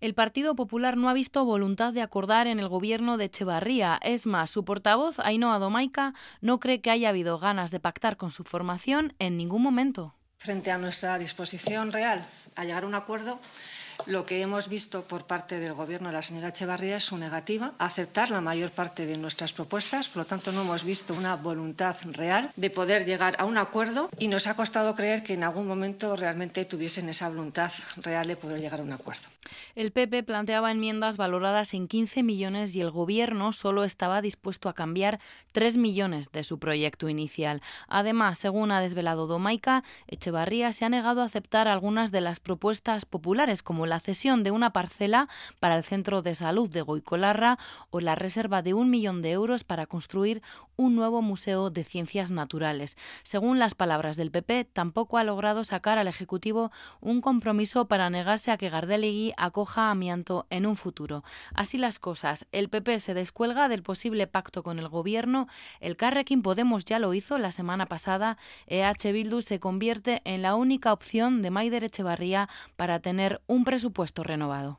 El Partido Popular no ha visto voluntad de acordar en el gobierno de Echevarría. Es más, su portavoz, Ainhoa Domaica, no cree que haya habido ganas de pactar con su formación en ningún momento. Frente a nuestra disposición real a llegar a un acuerdo, lo que hemos visto por parte del Gobierno de la señora Echevarría es su negativa a aceptar la mayor parte de nuestras propuestas. Por lo tanto, no hemos visto una voluntad real de poder llegar a un acuerdo y nos ha costado creer que en algún momento realmente tuviesen esa voluntad real de poder llegar a un acuerdo. El PP planteaba enmiendas valoradas en 15 millones y el Gobierno solo estaba dispuesto a cambiar 3 millones de su proyecto inicial. Además, según ha desvelado Domaica, Echevarría se ha negado a aceptar algunas de las propuestas populares, como la cesión de una parcela para el Centro de Salud de Goicolarra o la reserva de un millón de euros para construir un nuevo museo de ciencias naturales. Según las palabras del PP, tampoco ha logrado sacar al Ejecutivo un compromiso para negarse a que Gardelegui acoja amianto en un futuro. Así las cosas, el PP se descuelga del posible pacto con el Gobierno, el Carrequín Podemos ya lo hizo la semana pasada, EH Bildu se convierte en la única opción de Maider Echevarría para tener un presupuesto renovado.